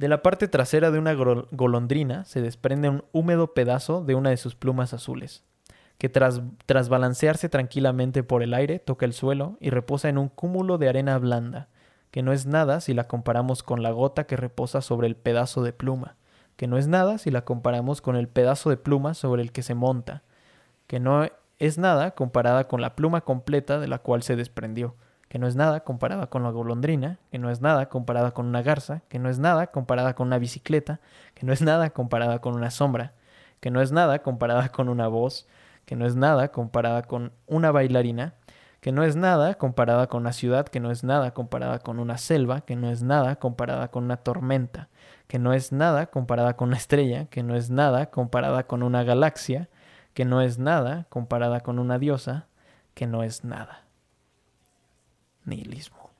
De la parte trasera de una golondrina se desprende un húmedo pedazo de una de sus plumas azules, que tras, tras balancearse tranquilamente por el aire toca el suelo y reposa en un cúmulo de arena blanda, que no es nada si la comparamos con la gota que reposa sobre el pedazo de pluma, que no es nada si la comparamos con el pedazo de pluma sobre el que se monta, que no es nada comparada con la pluma completa de la cual se desprendió, que no es nada comparada con la golondrina, que no es nada comparada con una garza, que no es nada comparada con una bicicleta, que no es nada comparada con una sombra, que no es nada comparada con una voz, que no es nada comparada con una bailarina, que no es nada comparada con una ciudad, que no es nada comparada con una selva, que no es nada comparada con una tormenta, que no es nada comparada con una estrella, que no es nada comparada con una galaxia, que no es nada comparada con una diosa, que no es nada nihilismo.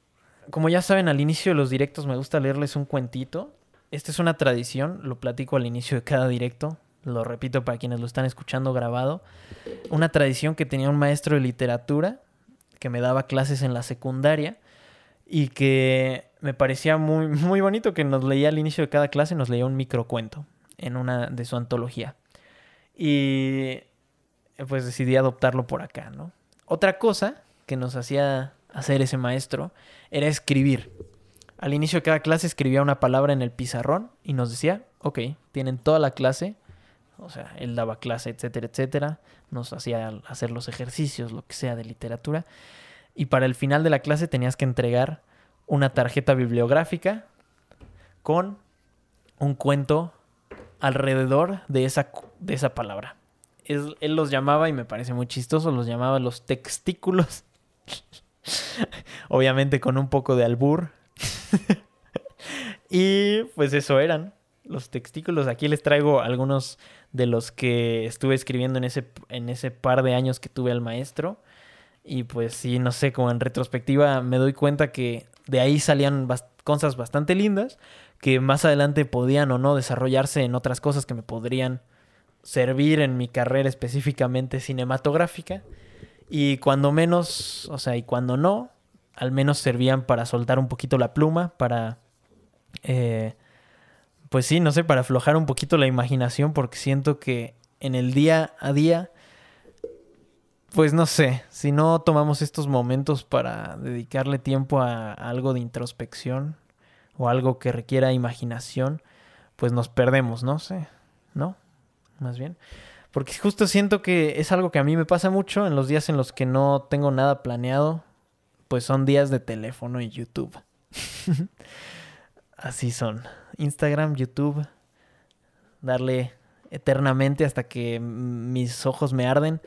Como ya saben, al inicio de los directos me gusta leerles un cuentito. Esta es una tradición, lo platico al inicio de cada directo, lo repito para quienes lo están escuchando grabado. Una tradición que tenía un maestro de literatura que me daba clases en la secundaria y que me parecía muy, muy bonito que nos leía al inicio de cada clase, nos leía un microcuento en una de su antología. Y pues decidí adoptarlo por acá, ¿no? Otra cosa que nos hacía hacer ese maestro era escribir. Al inicio de cada clase escribía una palabra en el pizarrón y nos decía, ok, tienen toda la clase, o sea, él daba clase, etcétera, etcétera, nos hacía hacer los ejercicios, lo que sea de literatura, y para el final de la clase tenías que entregar una tarjeta bibliográfica con un cuento alrededor de esa, de esa palabra. él los llamaba, y me parece muy chistoso, los llamaba los textículos Obviamente con un poco de albur. y pues eso eran los textículos. Aquí les traigo algunos de los que estuve escribiendo en ese, en ese par de años que tuve al maestro. Y pues sí, no sé, como en retrospectiva me doy cuenta que de ahí salían cosas bastante lindas que más adelante podían o no desarrollarse en otras cosas que me podrían servir en mi carrera específicamente cinematográfica. Y cuando menos, o sea, y cuando no, al menos servían para soltar un poquito la pluma, para, eh, pues sí, no sé, para aflojar un poquito la imaginación, porque siento que en el día a día, pues no sé, si no tomamos estos momentos para dedicarle tiempo a algo de introspección o algo que requiera imaginación, pues nos perdemos, no sé, ¿no? Más bien. Porque justo siento que es algo que a mí me pasa mucho en los días en los que no tengo nada planeado. Pues son días de teléfono y YouTube. Así son. Instagram, YouTube. Darle eternamente hasta que mis ojos me arden.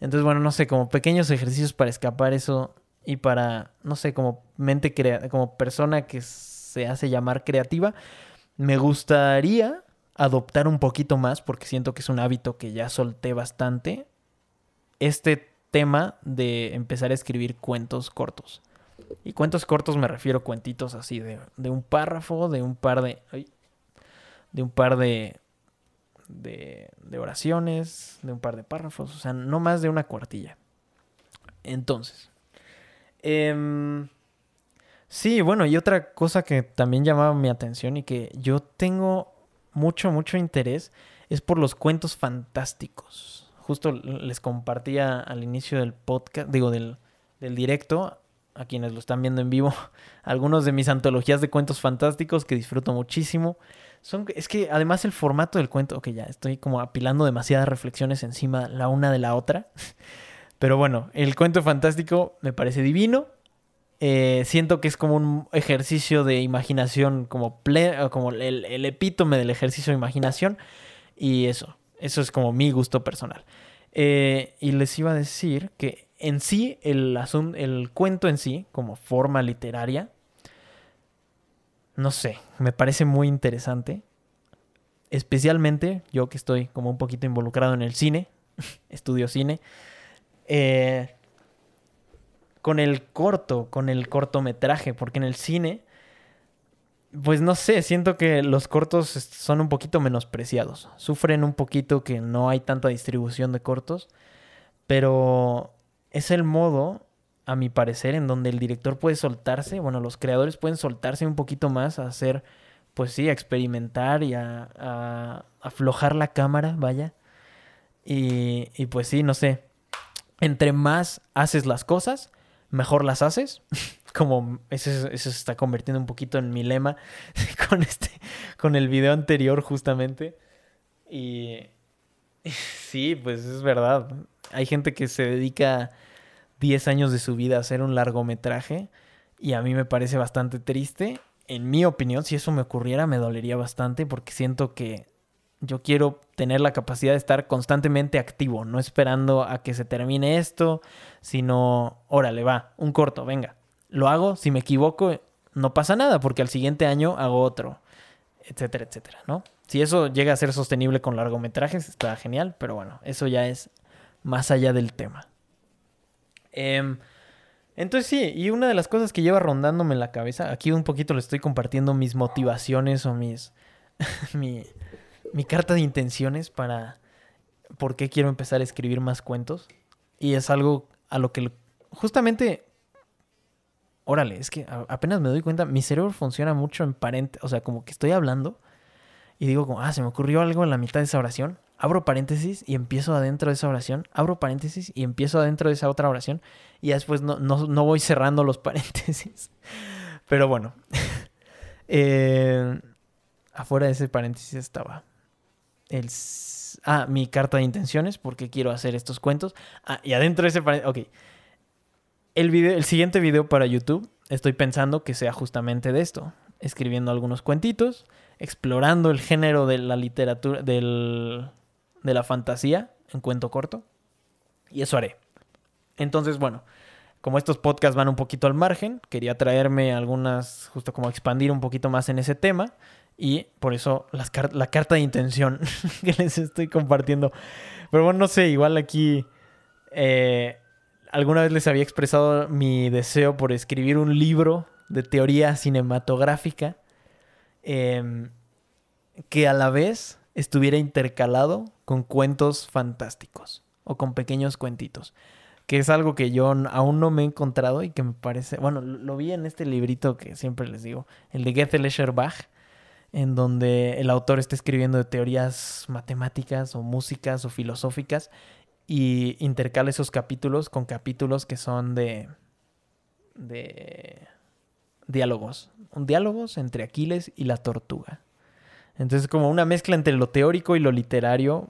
Entonces, bueno, no sé, como pequeños ejercicios para escapar eso y para, no sé, como mente crea como persona que se hace llamar creativa, me gustaría adoptar un poquito más, porque siento que es un hábito que ya solté bastante, este tema de empezar a escribir cuentos cortos. Y cuentos cortos me refiero a cuentitos así de, de un párrafo, de un par de... de un par de, de, de oraciones, de un par de párrafos, o sea, no más de una cuartilla. Entonces, eh, sí, bueno, y otra cosa que también llamaba mi atención y que yo tengo mucho, mucho interés es por los cuentos fantásticos. Justo les compartía al inicio del podcast, digo, del, del directo, a quienes lo están viendo en vivo, algunos de mis antologías de cuentos fantásticos que disfruto muchísimo. Son, es que además el formato del cuento, ok, ya estoy como apilando demasiadas reflexiones encima la una de la otra. Pero bueno, el cuento fantástico me parece divino. Eh, siento que es como un ejercicio de imaginación, como, como el, epítome del ejercicio de imaginación. Y eso, eso es como mi gusto personal. Eh, y les iba a decir que en sí, el, el cuento en sí, como forma literaria, no sé, me parece muy interesante. Especialmente yo que estoy como un poquito involucrado en el cine, estudio cine. Eh, con el corto, con el cortometraje, porque en el cine, pues no sé, siento que los cortos son un poquito menospreciados. Sufren un poquito que no hay tanta distribución de cortos, pero es el modo, a mi parecer, en donde el director puede soltarse, bueno, los creadores pueden soltarse un poquito más a hacer pues sí, a experimentar y a, a aflojar la cámara, vaya. Y, y pues sí, no sé, entre más haces las cosas, mejor las haces. Como eso, eso, se está convirtiendo un poquito en mi lema con este, con el video anterior justamente. Y, sí, pues es verdad. Hay gente que se dedica 10 años de su vida a hacer un largometraje y a mí me parece bastante triste. En mi opinión, si eso me ocurriera, me dolería bastante porque siento que yo quiero tener la capacidad de estar constantemente activo, no esperando a que se termine esto, sino, órale, va, un corto, venga. Lo hago, si me equivoco, no pasa nada, porque al siguiente año hago otro, etcétera, etcétera, ¿no? Si eso llega a ser sostenible con largometrajes, está genial, pero bueno, eso ya es más allá del tema. Eh, entonces sí, y una de las cosas que lleva rondándome en la cabeza, aquí un poquito le estoy compartiendo mis motivaciones o mis... mi, mi carta de intenciones para por qué quiero empezar a escribir más cuentos. Y es algo a lo que justamente, órale, es que apenas me doy cuenta, mi cerebro funciona mucho en paréntesis, o sea, como que estoy hablando y digo como, ah, se me ocurrió algo en la mitad de esa oración, abro paréntesis y empiezo adentro de esa oración, abro paréntesis y empiezo adentro de esa otra oración y después no, no, no voy cerrando los paréntesis. Pero bueno, eh, afuera de ese paréntesis estaba el... Ah, mi carta de intenciones, porque quiero hacer estos cuentos. Ah, y adentro de ese... Ok. El, video, el siguiente video para YouTube estoy pensando que sea justamente de esto. Escribiendo algunos cuentitos, explorando el género de la literatura, del, de la fantasía en cuento corto. Y eso haré. Entonces, bueno, como estos podcasts van un poquito al margen, quería traerme algunas, justo como expandir un poquito más en ese tema. Y por eso la carta de intención que les estoy compartiendo. Pero bueno, no sé, igual aquí eh, alguna vez les había expresado mi deseo por escribir un libro de teoría cinematográfica em, que a la vez estuviera intercalado con cuentos fantásticos o con pequeños cuentitos. Que es algo que yo aún no me he encontrado y que me parece. Bueno, lo vi en este librito que siempre les digo, el de Goethe Bach en donde el autor está escribiendo de teorías matemáticas o músicas o filosóficas y intercala esos capítulos con capítulos que son de de diálogos, diálogos entre Aquiles y la tortuga. Entonces como una mezcla entre lo teórico y lo literario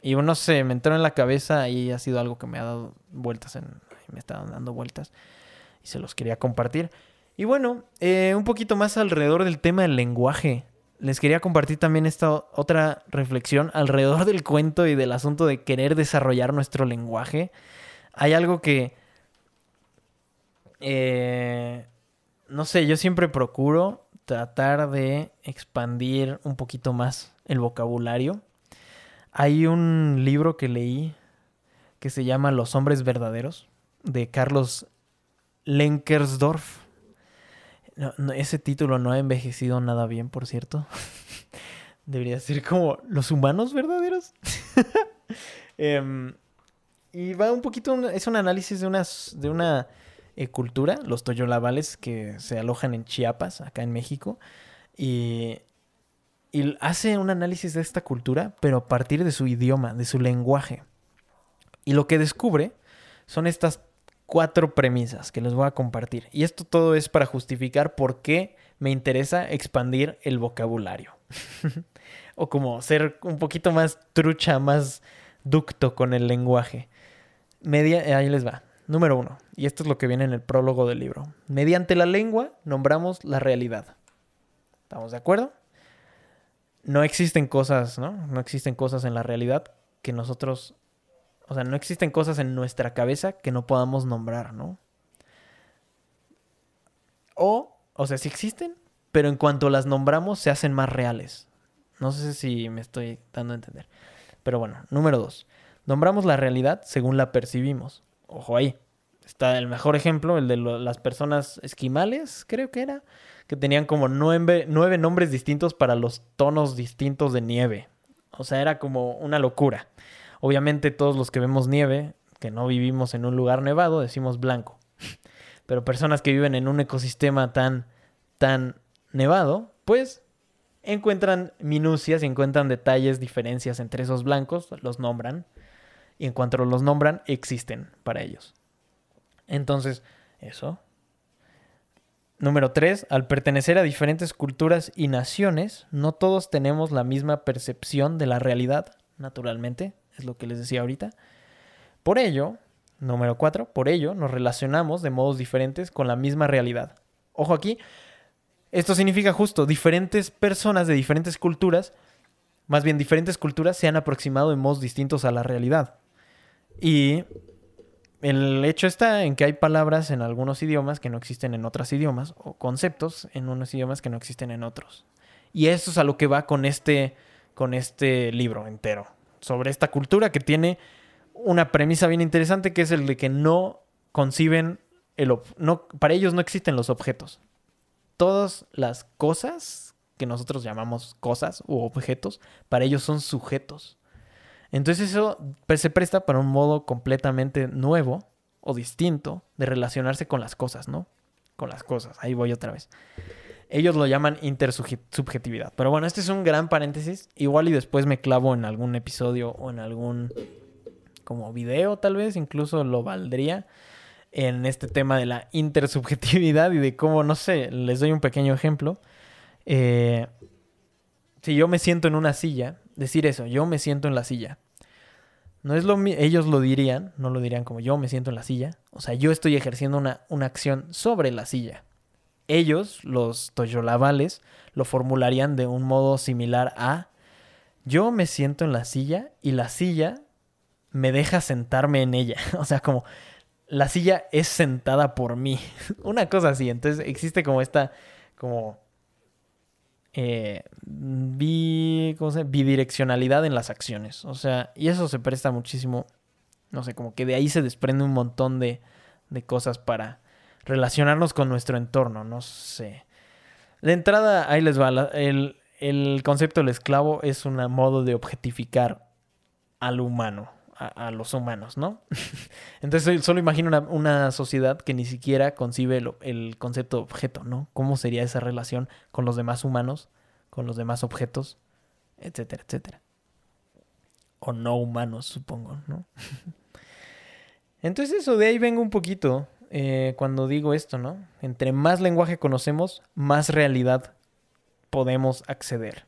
y no sé, me entró en la cabeza y ha sido algo que me ha dado vueltas en me está dando vueltas y se los quería compartir. Y bueno, eh, un poquito más alrededor del tema del lenguaje. Les quería compartir también esta otra reflexión alrededor del cuento y del asunto de querer desarrollar nuestro lenguaje. Hay algo que... Eh, no sé, yo siempre procuro tratar de expandir un poquito más el vocabulario. Hay un libro que leí que se llama Los hombres verdaderos de Carlos Lenkersdorf no, ese título no ha envejecido nada bien, por cierto. Debería ser como los humanos verdaderos. Em, y va un poquito, es un análisis de, unas, de una eh, cultura, los toyolavales que se alojan en Chiapas, acá en México. Y, y hace un análisis de esta cultura, pero a partir de su idioma, de su lenguaje. Y lo que descubre son estas cuatro premisas que les voy a compartir. Y esto todo es para justificar por qué me interesa expandir el vocabulario. o como ser un poquito más trucha, más ducto con el lenguaje. Media, ahí les va. Número uno, y esto es lo que viene en el prólogo del libro. Mediante la lengua nombramos la realidad. ¿Estamos de acuerdo? No existen cosas, ¿no? No existen cosas en la realidad que nosotros o sea, no existen cosas en nuestra cabeza que no podamos nombrar, ¿no? O, o sea, sí existen, pero en cuanto las nombramos se hacen más reales. No sé si me estoy dando a entender. Pero bueno, número dos. Nombramos la realidad según la percibimos. Ojo ahí. Está el mejor ejemplo, el de las personas esquimales, creo que era, que tenían como nueve, nueve nombres distintos para los tonos distintos de nieve. O sea, era como una locura. Obviamente todos los que vemos nieve, que no vivimos en un lugar nevado, decimos blanco. Pero personas que viven en un ecosistema tan, tan nevado, pues encuentran minucias encuentran detalles, diferencias entre esos blancos, los nombran. Y en cuanto los nombran, existen para ellos. Entonces, eso. Número 3. Al pertenecer a diferentes culturas y naciones, no todos tenemos la misma percepción de la realidad, naturalmente, es lo que les decía ahorita. Por ello, número 4, por ello nos relacionamos de modos diferentes con la misma realidad. Ojo aquí, esto significa justo, diferentes personas de diferentes culturas, más bien diferentes culturas, se han aproximado en modos distintos a la realidad. Y el hecho está en que hay palabras en algunos idiomas que no existen en otros idiomas, o conceptos en unos idiomas que no existen en otros. Y eso es a lo que va con este, con este libro entero, sobre esta cultura que tiene una premisa bien interesante, que es el de que no conciben, el no, para ellos no existen los objetos todas las cosas que nosotros llamamos cosas u objetos, para ellos son sujetos. Entonces eso se presta para un modo completamente nuevo o distinto de relacionarse con las cosas, ¿no? Con las cosas, ahí voy otra vez. Ellos lo llaman intersubjetividad. Pero bueno, este es un gran paréntesis. Igual y después me clavo en algún episodio o en algún como video tal vez, incluso lo valdría en este tema de la intersubjetividad y de cómo, no sé, les doy un pequeño ejemplo. Eh, si yo me siento en una silla, decir eso, yo me siento en la silla. No es lo ellos lo dirían, no lo dirían como yo me siento en la silla. O sea, yo estoy ejerciendo una, una acción sobre la silla. Ellos, los toyolavales, lo formularían de un modo similar a yo me siento en la silla y la silla me deja sentarme en ella. O sea, como la silla es sentada por mí. Una cosa así. Entonces existe como esta, como, eh, bidireccionalidad en las acciones. O sea, y eso se presta muchísimo, no sé, como que de ahí se desprende un montón de, de cosas para relacionarnos con nuestro entorno, no sé. De entrada, ahí les va. el, el concepto del esclavo es un modo de objetificar al humano a, los humanos, ¿no? Entonces solo imagino una, sociedad que ni siquiera concibe el, concepto de objeto, ¿no? ¿Cómo sería esa relación con los demás humanos, con los demás objetos, etcétera, etcétera? O no humanos, supongo, ¿no? Entonces eso de ahí vengo un poquito eh, cuando digo esto, ¿no? Entre más lenguaje conocemos, más realidad podemos acceder.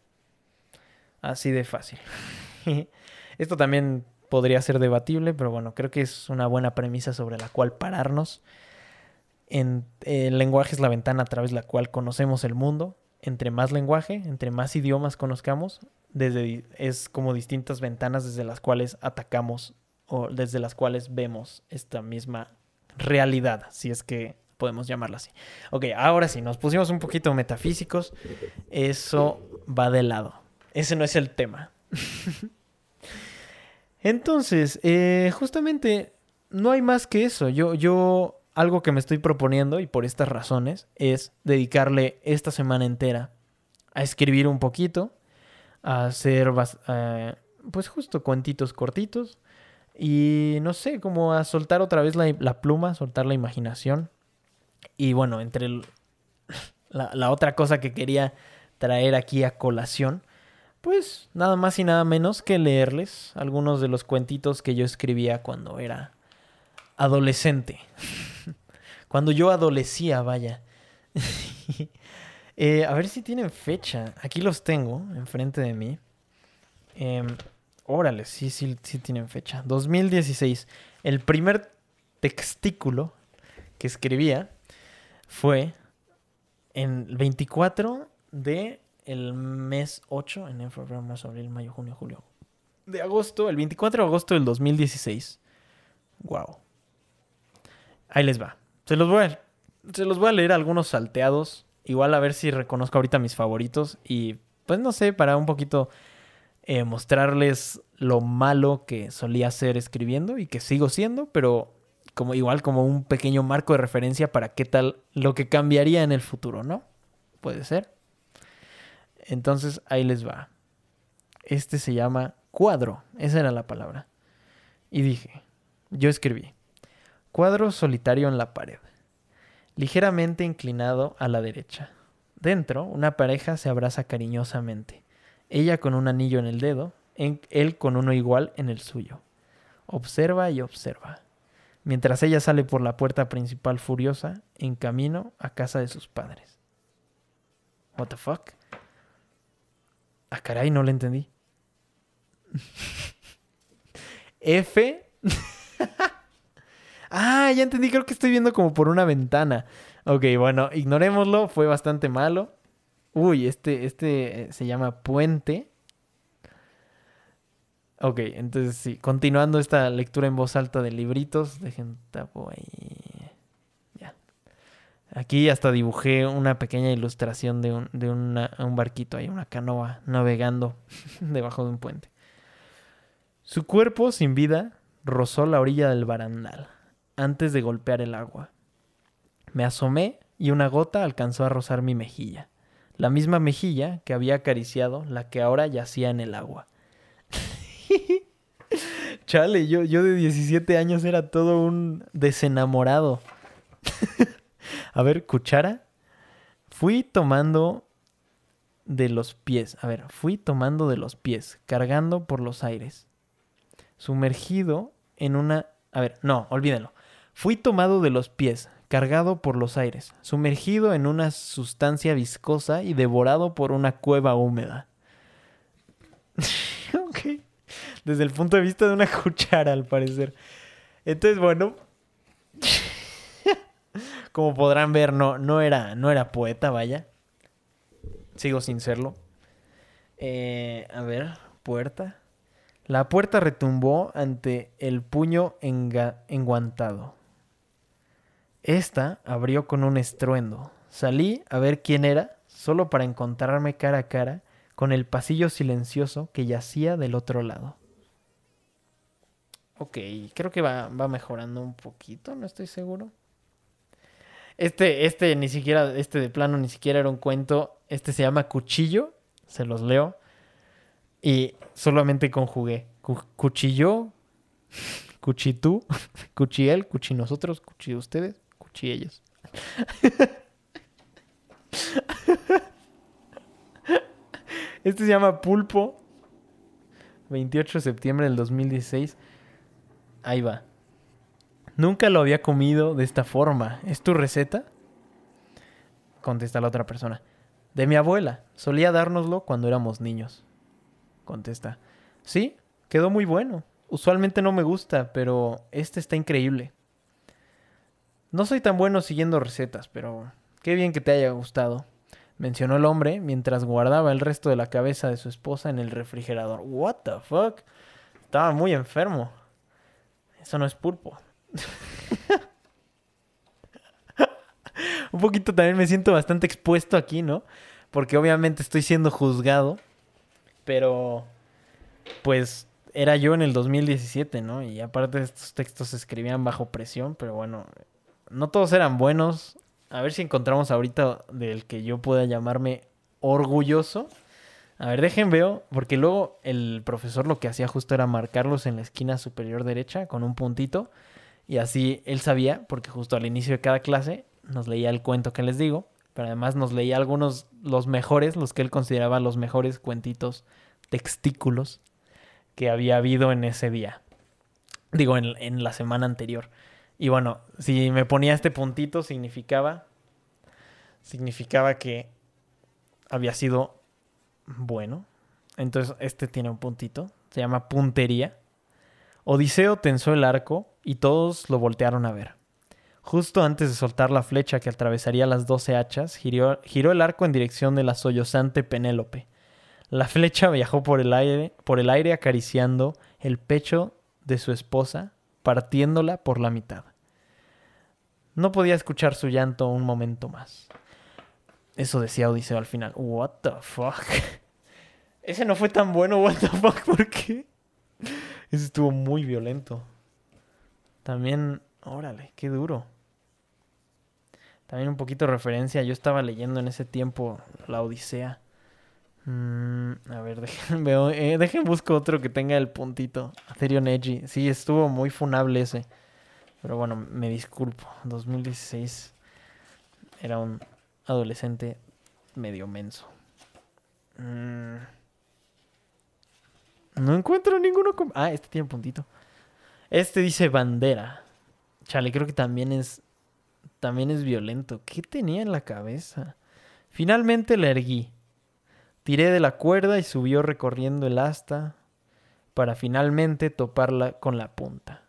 Así de fácil. Esto también podría ser debatible, pero bueno, creo que es una buena premisa sobre la cual pararnos. El lenguaje es la ventana a través de la cual conocemos el mundo. Entre más lenguaje, entre más idiomas conozcamos, desde, es como distintas ventanas desde las cuales atacamos o desde las cuales vemos esta misma realidad, si es que podemos llamarla así. Ok, ahora sí, nos pusimos un poquito metafísicos. Eso va de lado. Ese no es el tema. Entonces, eh, justamente no hay más que eso. Yo, yo, algo que me estoy proponiendo, y por estas razones, es dedicarle esta semana entera a escribir un poquito, a hacer, eh, pues justo cuentitos cortitos, y no sé, como a soltar otra vez la, pluma, soltar la imaginación. Y bueno, entre la, la otra cosa que quería traer aquí a colación pues nada más y nada menos que leerles algunos de los cuentitos que yo escribía cuando era adolescente. cuando yo adolecía, vaya. Eh, a ver si tienen fecha. Aquí los tengo enfrente de mí. Eh, órale, sí, sí, sí tienen fecha. 2016. El primer textículo que escribía fue en el 24 de el mes 8, en febrero, marzo, abril, mayo, junio, julio. De agosto, el 24 de agosto del 2016. Wow. Ahí les va. Se los voy a, se los voy a leer algunos salteados. Igual a ver si reconozco ahorita mis favoritos. Y pues no sé, para un poquito eh, mostrarles lo malo que solía ser escribiendo y que sigo siendo, pero como igual como un pequeño marco de referencia para qué tal lo que cambiaría en el futuro, ¿no? Puede ser. Entonces ahí les va. Este se llama cuadro. Esa era la palabra. Y dije, yo escribí, cuadro solitario en la pared, ligeramente inclinado a la derecha. Dentro, una pareja se abraza cariñosamente. Ella con un anillo en el dedo, él con uno igual en el suyo. Observa y observa. Mientras ella sale por la puerta principal furiosa, en camino a casa de sus padres. What the fuck? Ah, caray, no le entendí. F. ah, ya entendí, creo que estoy viendo como por una ventana. Ok, bueno, ignorémoslo, fue bastante malo. Uy, este, este eh, se llama Puente. Ok, entonces sí, continuando esta lectura en voz alta de libritos, dejen tapo ahí. Ya. Aquí hasta dibujé una pequeña ilustración de un, de un barquito ahí, una canoa navegando debajo de un puente. Su cuerpo sin vida rozó la orilla del barandal antes de golpear el agua. Me asomé y una gota alcanzó a rozar mi mejilla, la misma mejilla que había acariciado la que ahora yacía en el agua. Chale, yo, yo de 17 años era todo un desenamorado. a ver, cuchara. Fui tomando de los pies. A ver, fui tomando de los pies, cargando por los aires. Sumergido en una... A ver, no, olvídenlo. Fui tomado de los pies, cargado por los aires, sumergido en una sustancia viscosa y devorado por una cueva húmeda. ok desde el punto de vista de una cuchara, al parecer. Entonces, bueno, como podrán ver, no, no, era, no era poeta, vaya. Sigo sin serlo. Eh, a ver, puerta. La puerta retumbó ante el puño enguantado. Esta abrió con un estruendo. Salí a ver quién era, solo para encontrarme cara a cara con el pasillo silencioso que yacía del otro lado. Ok, creo que va, mejorando un poquito, no estoy seguro. Este, este ni siquiera, este de plano ni siquiera era un cuento. Este se llama Cuchillo, se los leo. Y solamente conjugué. cuchillo, cuchitú, cuchiel, cuchi nosotros, cuchi ustedes, cuchi ellos. Este se llama Pulpo. 28 de septiembre del 2016. Ahí va. Nunca lo había comido de esta forma. ¿Es tu receta? Contesta la otra persona. De mi abuela. Solía dárnoslo cuando éramos niños. Contesta. Sí, quedó muy bueno. Usualmente no me gusta, pero este está increíble. No soy tan bueno siguiendo recetas, pero qué bien que te haya gustado. Mencionó el hombre mientras guardaba el resto de la cabeza de su esposa en el refrigerador. What the fuck? Estaba muy enfermo. Eso no es pulpo. Un poquito también me siento bastante expuesto aquí, ¿no? Porque obviamente estoy siendo juzgado. Pero, pues, era yo en el 2017, ¿no? Y aparte estos textos se escribían bajo presión, pero bueno, no todos eran buenos. A ver si encontramos ahorita del que yo pueda llamarme orgulloso. A ver, dejen veo, porque luego el profesor lo que hacía justo era marcarlos en la esquina superior derecha con un puntito. Y así él sabía, porque justo al inicio de cada clase nos leía el cuento que les digo, pero además nos leía algunos, los mejores, los que él consideraba los mejores cuentitos textículos que había habido en ese día. Digo, en, en la semana anterior. Y bueno, si me ponía este puntito significaba, significaba que había sido bueno. Entonces este tiene un puntito. Se llama puntería. Odiseo tensó el arco y todos lo voltearon a ver. Justo antes de soltar la flecha que atravesaría las doce hachas, giró, giró el arco en dirección de la sollozante Penélope. La flecha viajó por el aire, por el aire acariciando el pecho de su esposa, partiéndola por la mitad. No podía escuchar su llanto un momento más. Eso decía Odiseo al final. What the fuck? Ese no fue tan bueno, what the fuck, ¿por qué? Ese estuvo muy violento. También, órale, qué duro. También un poquito de referencia. Yo estaba leyendo en ese tiempo la Odisea. Mm, a ver, dejen, veo, eh, dejen busco otro que tenga el puntito. Atherio Neji. Sí, estuvo muy funable ese. Pero bueno, me disculpo. 2016 era un adolescente medio menso. Mm. No encuentro ninguno con... Ah, este tiene puntito. Este dice bandera. Chale, creo que también es... También es violento. ¿Qué tenía en la cabeza? Finalmente la erguí. Tiré de la cuerda y subió recorriendo el asta para finalmente toparla con la punta.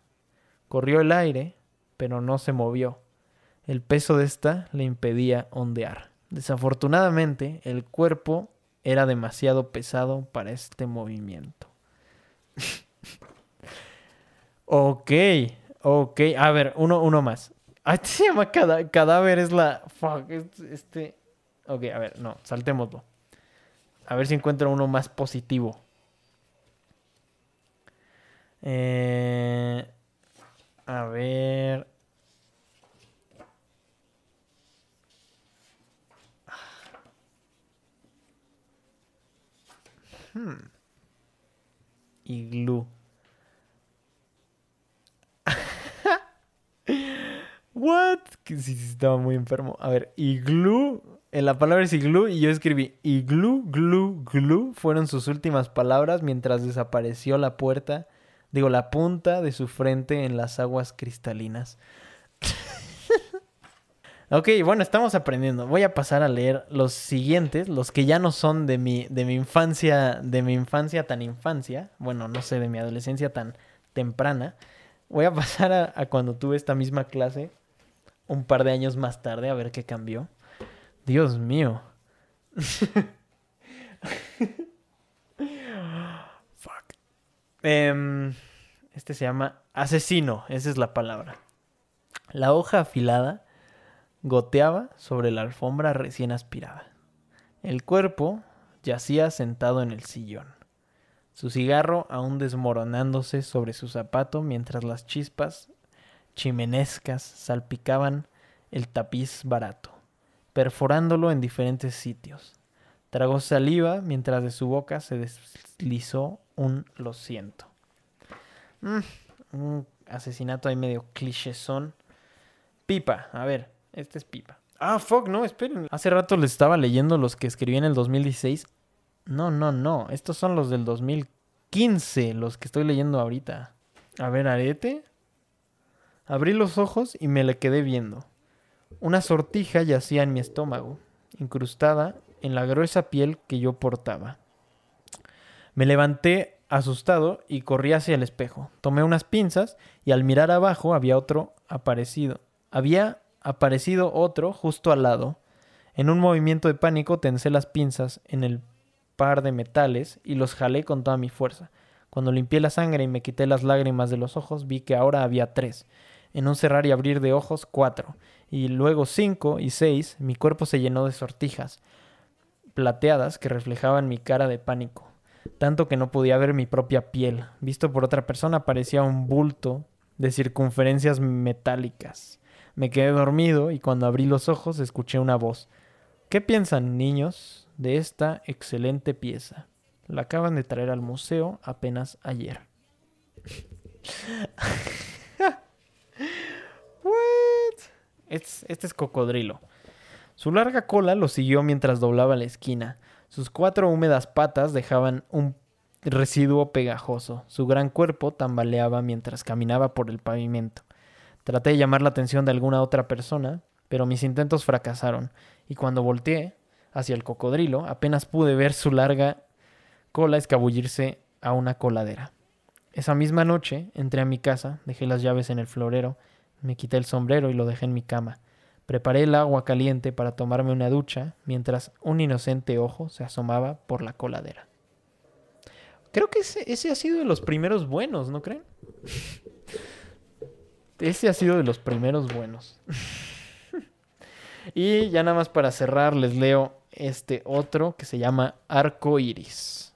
Corrió el aire, pero no se movió. El peso de esta le impedía ondear. Desafortunadamente, el cuerpo era demasiado pesado para este movimiento. ok, ok. A ver, uno, uno más. Ah, se llama cadáver, es la... Fuck, este... Ok, a ver, no, saltémoslo. A ver si encuentro uno más positivo. Eh, a ver. Hmm. What? Que sí, estaba muy enfermo. A ver, iglú. En la palabra es iglú y yo escribí iglú, glú, glú. Fueron sus últimas palabras mientras desapareció la puerta. Digo, la punta de su frente en las aguas cristalinas. Ok, bueno, estamos aprendiendo. Voy a pasar a leer los siguientes, los que ya no son de mi, de mi infancia, de mi infancia tan infancia. Bueno, no sé, de mi adolescencia tan temprana. Voy a pasar a, cuando tuve esta misma clase un par de años más tarde, a ver qué cambió. Dios mío. Fuck. Em, este se llama asesino, esa es la palabra. La hoja afilada goteaba sobre la alfombra recién aspirada. El cuerpo yacía sentado en el sillón, su cigarro aún desmoronándose sobre su zapato mientras las chispas chimenescas salpicaban el tapiz barato, perforándolo en diferentes sitios. Tragó saliva mientras de su boca se deslizó un lo siento. Mm, un asesinato ahí medio clichésón. Pipa, a ver, este es pipa. Ah, fuck, no, esperen. Hace rato les estaba leyendo los que escribí en el 2016. No, no, no. Estos son los del 2015, los que estoy leyendo ahorita. A ver, arete. Abrí los ojos y me le quedé viendo. Una sortija yacía en mi estómago, incrustada en la gruesa piel que yo portaba. Me levanté asustado y corrí hacia el espejo. Tomé unas pinzas y al mirar abajo había otro aparecido. Había aparecido otro justo al lado. En un movimiento de pánico tensé las pinzas en el par de metales y los jalé con toda mi fuerza. Cuando limpié la sangre y me quité las lágrimas de los ojos, vi que ahora había tres. En un cerrar y abrir de ojos, cuatro. Y luego cinco y seis, mi cuerpo se llenó de sortijas plateadas que reflejaban mi cara de pánico. Tanto que no podía ver mi propia piel. Visto por otra persona parecía un bulto de circunferencias metálicas. Me quedé dormido y cuando abrí los ojos escuché una voz. ¿Qué piensan, niños, de esta excelente pieza? La acaban de traer al museo apenas ayer. Este, este es cocodrilo. Su larga cola lo siguió mientras doblaba la esquina. Sus cuatro húmedas patas dejaban un residuo pegajoso. Su gran cuerpo tambaleaba mientras caminaba por el pavimento. Traté de llamar la atención de alguna otra persona, pero mis intentos fracasaron, y cuando volteé hacia el cocodrilo apenas pude ver su larga cola escabullirse a una coladera. Esa misma noche entré a mi casa, dejé las llaves en el florero, me quité el sombrero y lo dejé en mi cama. Preparé el agua caliente para tomarme una ducha mientras un inocente ojo se asomaba por la coladera. Creo que ese, ese ha sido de los primeros buenos, ¿no creen? Ese ha sido de los primeros buenos. y ya nada más para cerrar, les leo este otro que se llama Arco Iris.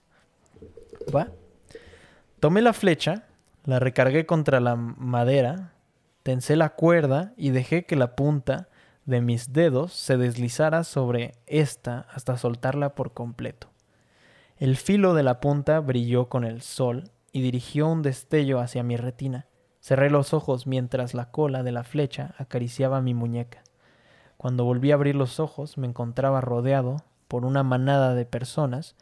¿Va? Tomé la flecha, la recargué contra la madera, tensé la cuerda y dejé que la punta de mis dedos se deslizara sobre esta hasta soltarla por completo. El filo de la punta brilló con el sol y dirigió un destello hacia mi retina. Cerré los ojos mientras la cola de la flecha acariciaba mi muñeca. Cuando volví a abrir los ojos me encontraba rodeado por una manada de personas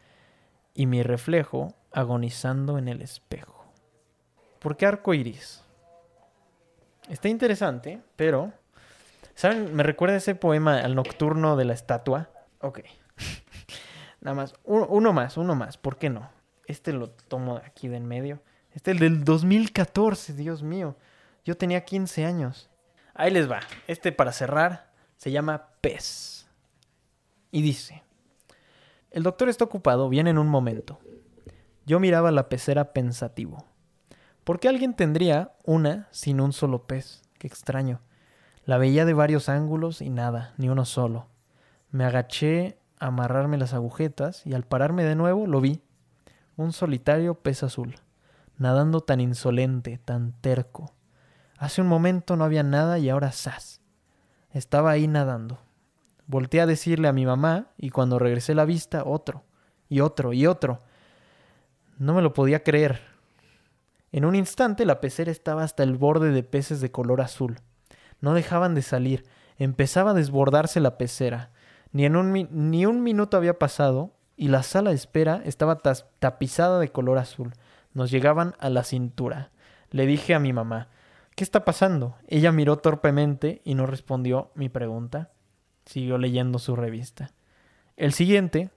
y mi reflejo agonizando en el espejo. ¿Por qué arco iris? Está interesante, pero. ¿Saben? Me recuerda ese poema al nocturno de la estatua. Ok. Nada más. Uno, más, uno más. ¿Por qué no? Este lo tomo aquí de en medio. Este es el del 2014, Dios mío. Yo tenía 15 años. Ahí les va. Este para cerrar se llama Pez. Y dice, el doctor está ocupado, viene en un momento. Yo miraba la pecera pensativo. ¿Por qué alguien tendría una sin un solo pez? Qué extraño. La veía de varios ángulos y nada, ni uno solo. Me agaché a amarrarme las agujetas y al pararme de nuevo lo vi. Un solitario pez azul, nadando tan insolente, tan terco. Hace un momento no había nada y ahora ¡zas! Estaba ahí nadando. Volté a decirle a mi mamá y cuando regresé la vista, otro, y otro, y otro. No me lo podía creer. En un instante la pecera estaba hasta el borde de peces de color azul. No dejaban de salir. Empezaba a desbordarse la pecera. Ni, ni un minuto había pasado y la sala de espera estaba tapizada de color azul. Nos llegaban a la cintura. Le dije a mi mamá, ¿qué está pasando? Ella miró torpemente y no respondió mi pregunta. Siguió leyendo su revista. El siguiente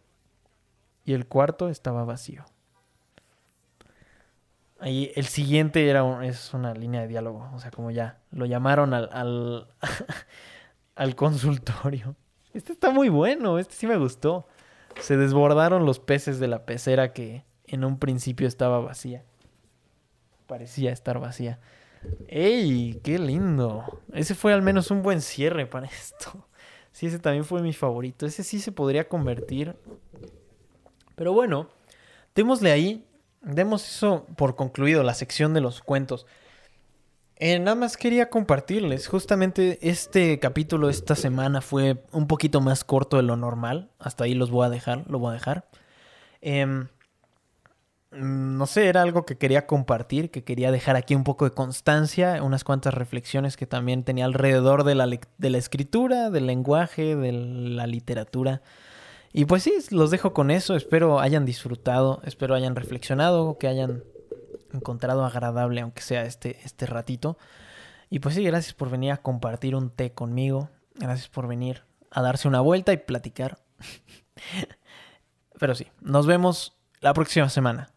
y el cuarto estaba vacío. Ahí el siguiente era es una línea de diálogo, o sea, como ya lo llamaron al, al, al consultorio. Este está muy bueno, este sí me gustó. Se desbordaron los peces de la pecera que en un principio estaba vacía. Parecía estar vacía. ¡Ey! ¡Qué lindo! Ese fue al menos un buen cierre para esto. Sí, ese también fue mi favorito. Ese sí se podría convertir. Pero bueno, démosle ahí. Demos eso por concluido, la sección de los cuentos. Eh, nada más quería compartirles. Justamente este capítulo esta semana fue un poquito más corto de lo normal. Hasta ahí los voy a dejar. Lo voy a dejar. Mm, no sé, era algo que quería compartir, que quería dejar aquí un poco de constancia, unas cuantas reflexiones que también tenía alrededor de la, de la escritura, del lenguaje, de la literatura. Y pues sí, los dejo con eso, espero hayan disfrutado, espero hayan reflexionado, que hayan encontrado agradable, aunque sea este, este ratito. Y pues sí, gracias por venir a compartir un té conmigo, gracias por venir a darse una vuelta y platicar. Pero sí, nos vemos la próxima semana.